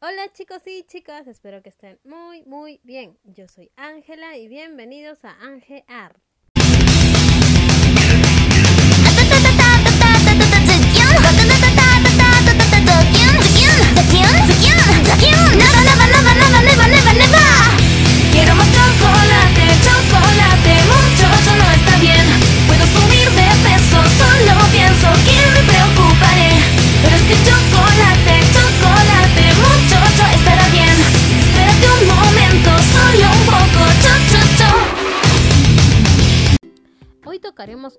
Hola chicos y chicas, espero que estén muy muy bien. Yo soy Ángela y bienvenidos a Ángel Art.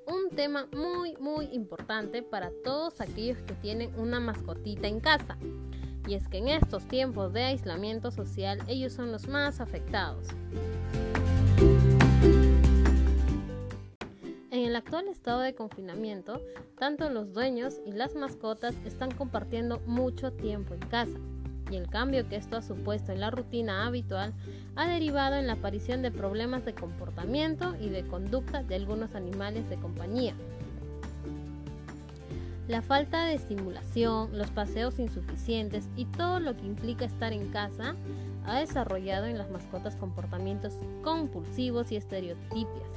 Un tema muy muy importante para todos aquellos que tienen una mascotita en casa. Y es que en estos tiempos de aislamiento social ellos son los más afectados. En el actual estado de confinamiento, tanto los dueños y las mascotas están compartiendo mucho tiempo en casa, y el cambio que esto ha supuesto en la rutina habitual ha derivado en la aparición de problemas de comportamiento y de conducta de algunos animales de compañía. La falta de estimulación, los paseos insuficientes y todo lo que implica estar en casa ha desarrollado en las mascotas comportamientos compulsivos y estereotipias.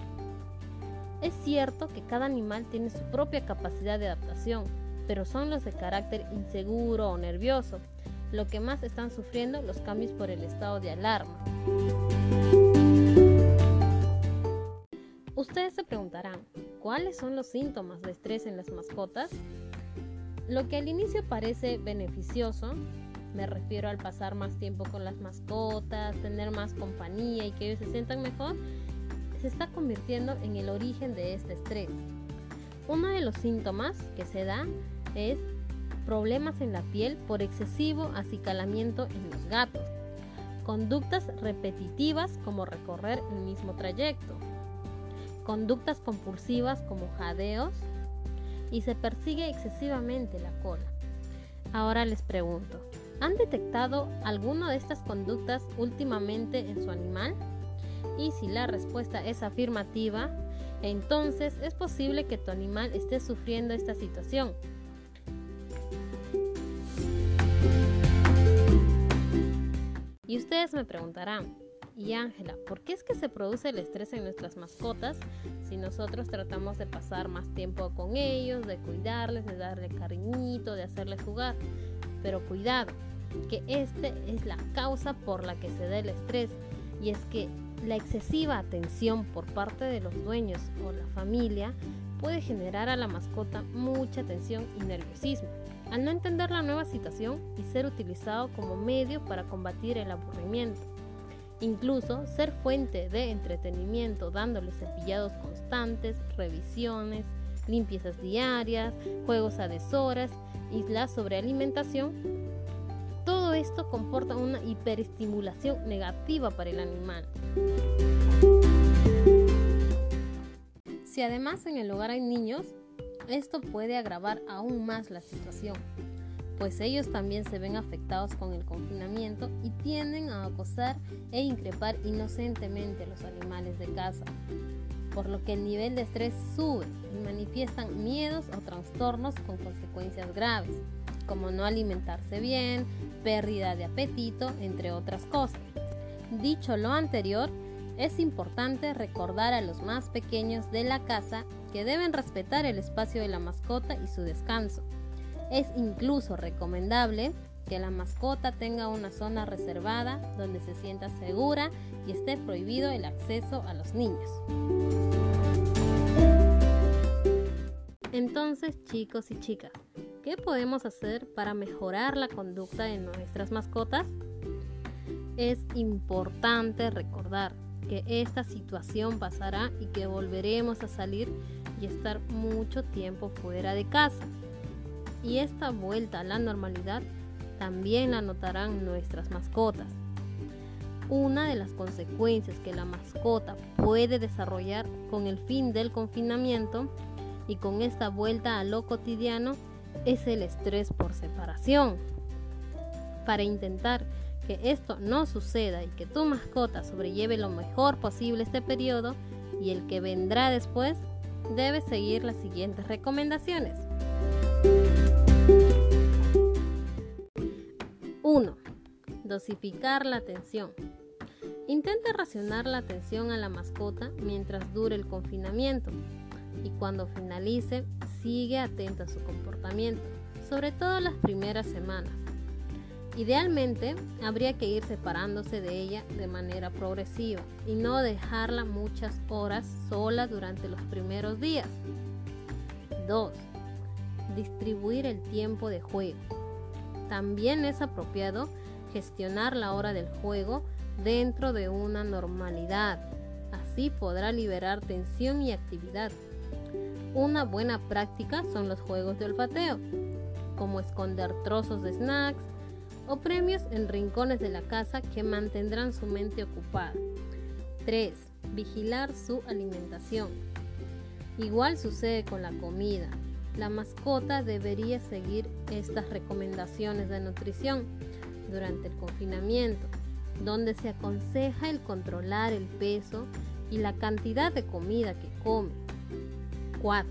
Es cierto que cada animal tiene su propia capacidad de adaptación, pero son los de carácter inseguro o nervioso, lo que más están sufriendo los cambios por el estado de alarma. Ustedes se preguntarán, ¿cuáles son los síntomas de estrés en las mascotas? Lo que al inicio parece beneficioso, me refiero al pasar más tiempo con las mascotas, tener más compañía y que ellos se sientan mejor, se está convirtiendo en el origen de este estrés. Uno de los síntomas que se da es problemas en la piel por excesivo acicalamiento en los gatos, conductas repetitivas como recorrer el mismo trayecto, conductas compulsivas como jadeos y se persigue excesivamente la cola. Ahora les pregunto, ¿han detectado alguna de estas conductas últimamente en su animal? Y si la respuesta es afirmativa, entonces es posible que tu animal esté sufriendo esta situación. Y ustedes me preguntarán, y Ángela, ¿por qué es que se produce el estrés en nuestras mascotas si nosotros tratamos de pasar más tiempo con ellos, de cuidarles, de darle cariñito, de hacerles jugar? Pero cuidado, que este es la causa por la que se da el estrés y es que la excesiva atención por parte de los dueños o la familia puede generar a la mascota mucha tensión y nerviosismo. Al no entender la nueva situación y ser utilizado como medio para combatir el aburrimiento. Incluso ser fuente de entretenimiento dándoles cepillados constantes, revisiones, limpiezas diarias, juegos a deshoras y la sobrealimentación. Todo esto comporta una hiperestimulación negativa para el animal. Si además en el hogar hay niños, esto puede agravar aún más la situación, pues ellos también se ven afectados con el confinamiento y tienden a acosar e increpar inocentemente a los animales de casa, por lo que el nivel de estrés sube y manifiestan miedos o trastornos con consecuencias graves, como no alimentarse bien, pérdida de apetito, entre otras cosas. Dicho lo anterior, es importante recordar a los más pequeños de la casa que deben respetar el espacio de la mascota y su descanso. Es incluso recomendable que la mascota tenga una zona reservada donde se sienta segura y esté prohibido el acceso a los niños. Entonces, chicos y chicas, ¿qué podemos hacer para mejorar la conducta de nuestras mascotas? Es importante recordar que esta situación pasará y que volveremos a salir y estar mucho tiempo fuera de casa. Y esta vuelta a la normalidad también la notarán nuestras mascotas. Una de las consecuencias que la mascota puede desarrollar con el fin del confinamiento y con esta vuelta a lo cotidiano es el estrés por separación. Para intentar que esto no suceda y que tu mascota sobrelleve lo mejor posible este periodo y el que vendrá después, debes seguir las siguientes recomendaciones. 1. Dosificar la atención. Intenta racionar la atención a la mascota mientras dure el confinamiento y cuando finalice sigue atenta a su comportamiento, sobre todo las primeras semanas. Idealmente, habría que ir separándose de ella de manera progresiva y no dejarla muchas horas sola durante los primeros días. 2. Distribuir el tiempo de juego. También es apropiado gestionar la hora del juego dentro de una normalidad. Así podrá liberar tensión y actividad. Una buena práctica son los juegos de olfateo, como esconder trozos de snacks, o premios en rincones de la casa que mantendrán su mente ocupada. 3. Vigilar su alimentación. Igual sucede con la comida. La mascota debería seguir estas recomendaciones de nutrición durante el confinamiento, donde se aconseja el controlar el peso y la cantidad de comida que come. 4.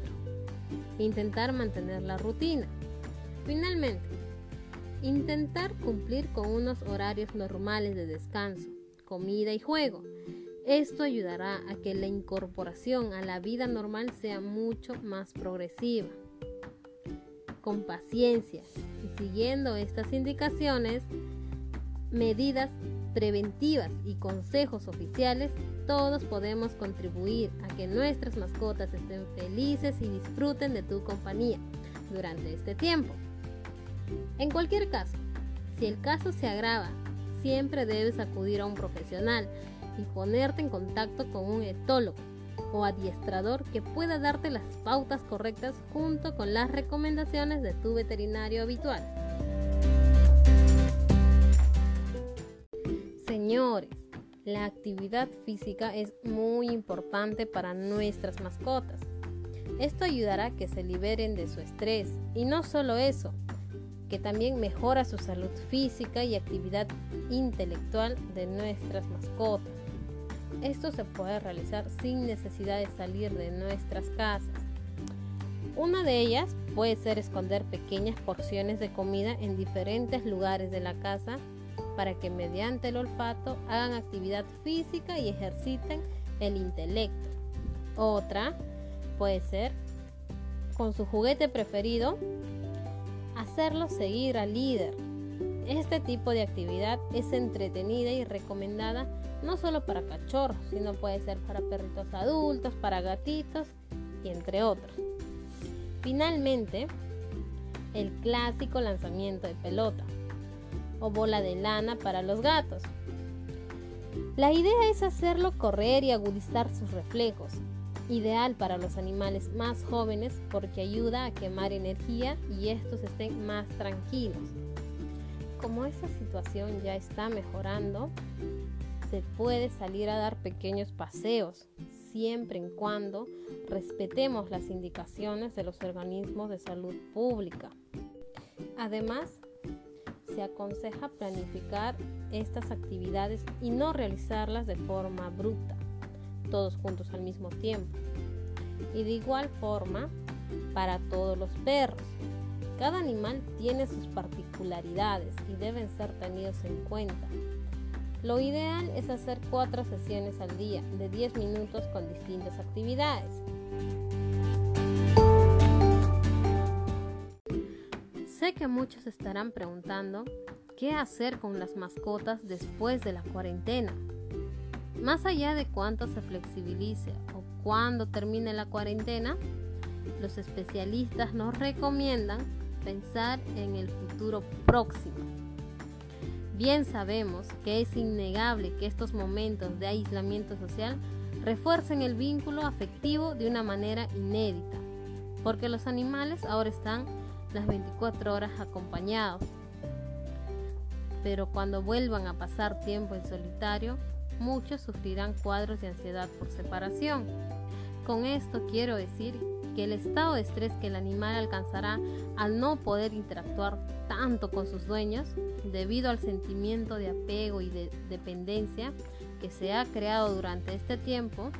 Intentar mantener la rutina. Finalmente, Intentar cumplir con unos horarios normales de descanso, comida y juego. Esto ayudará a que la incorporación a la vida normal sea mucho más progresiva. Con paciencia y siguiendo estas indicaciones, medidas preventivas y consejos oficiales, todos podemos contribuir a que nuestras mascotas estén felices y disfruten de tu compañía durante este tiempo. En cualquier caso, si el caso se agrava, siempre debes acudir a un profesional y ponerte en contacto con un etólogo o adiestrador que pueda darte las pautas correctas junto con las recomendaciones de tu veterinario habitual. Señores, la actividad física es muy importante para nuestras mascotas. Esto ayudará a que se liberen de su estrés y no solo eso, que también mejora su salud física y actividad intelectual de nuestras mascotas. Esto se puede realizar sin necesidad de salir de nuestras casas. Una de ellas puede ser esconder pequeñas porciones de comida en diferentes lugares de la casa para que mediante el olfato hagan actividad física y ejerciten el intelecto. Otra puede ser con su juguete preferido hacerlo seguir al líder. Este tipo de actividad es entretenida y recomendada no solo para cachorros, sino puede ser para perritos adultos, para gatitos y entre otros. Finalmente, el clásico lanzamiento de pelota o bola de lana para los gatos. La idea es hacerlo correr y agudizar sus reflejos, ideal para los animales más jóvenes porque ayuda a quemar energía y estos estén más tranquilos. Como esta situación ya está mejorando, se puede salir a dar pequeños paseos, siempre y cuando respetemos las indicaciones de los organismos de salud pública. Además, se aconseja planificar estas actividades y no realizarlas de forma bruta todos juntos al mismo tiempo. Y de igual forma para todos los perros. Cada animal tiene sus particularidades y deben ser tenidos en cuenta. Lo ideal es hacer cuatro sesiones al día de 10 minutos con distintas actividades. Sé que muchos estarán preguntando qué hacer con las mascotas después de la cuarentena. Más allá de cuánto se flexibilice o cuándo termine la cuarentena, los especialistas nos recomiendan pensar en el futuro próximo. Bien sabemos que es innegable que estos momentos de aislamiento social refuercen el vínculo afectivo de una manera inédita, porque los animales ahora están las 24 horas acompañados. Pero cuando vuelvan a pasar tiempo en solitario, muchos sufrirán cuadros de ansiedad por separación. Con esto quiero decir que el estado de estrés que el animal alcanzará al no poder interactuar tanto con sus dueños, debido al sentimiento de apego y de dependencia que se ha creado durante este tiempo,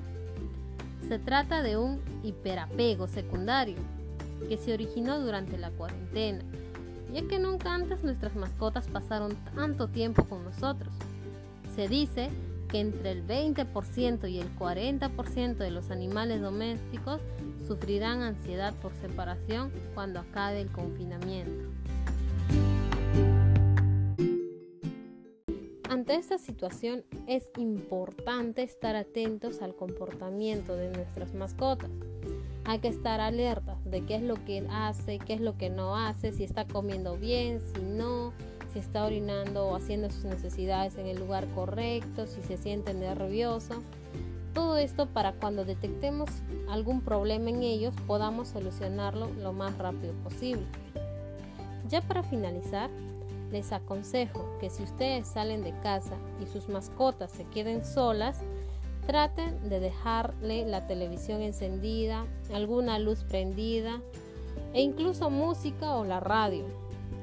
se trata de un hiperapego secundario que se originó durante la cuarentena ya que nunca antes nuestras mascotas pasaron tanto tiempo con nosotros. Se dice que entre el 20% y el 40% de los animales domésticos sufrirán ansiedad por separación cuando acabe el confinamiento. Ante esta situación es importante estar atentos al comportamiento de nuestras mascotas. Hay que estar alertas de qué es lo que hace, qué es lo que no hace, si está comiendo bien, si no, si está orinando o haciendo sus necesidades en el lugar correcto, si se siente nervioso. Todo esto para cuando detectemos algún problema en ellos podamos solucionarlo lo más rápido posible. Ya para finalizar, les aconsejo que si ustedes salen de casa y sus mascotas se queden solas, traten de dejarle la televisión encendida, alguna luz prendida e incluso música o la radio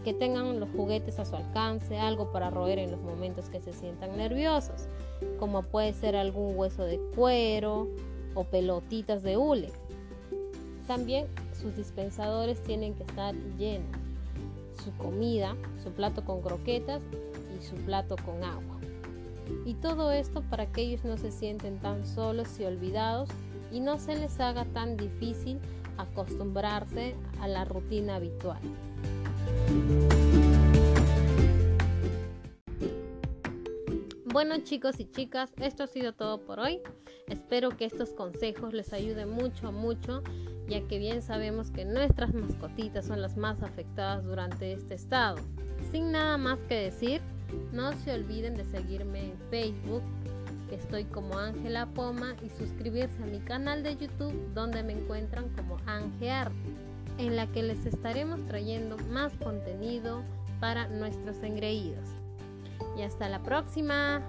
que tengan los juguetes a su alcance, algo para roer en los momentos que se sientan nerviosos, como puede ser algún hueso de cuero o pelotitas de hule. También sus dispensadores tienen que estar llenos, su comida, su plato con croquetas y su plato con agua. Y todo esto para que ellos no se sienten tan solos y olvidados y no se les haga tan difícil acostumbrarse a la rutina habitual. Bueno chicos y chicas, esto ha sido todo por hoy. Espero que estos consejos les ayuden mucho, mucho, ya que bien sabemos que nuestras mascotitas son las más afectadas durante este estado. Sin nada más que decir, no se olviden de seguirme en Facebook, que estoy como Ángela Poma, y suscribirse a mi canal de YouTube, donde me encuentran como Angear en la que les estaremos trayendo más contenido para nuestros engreídos. Y hasta la próxima.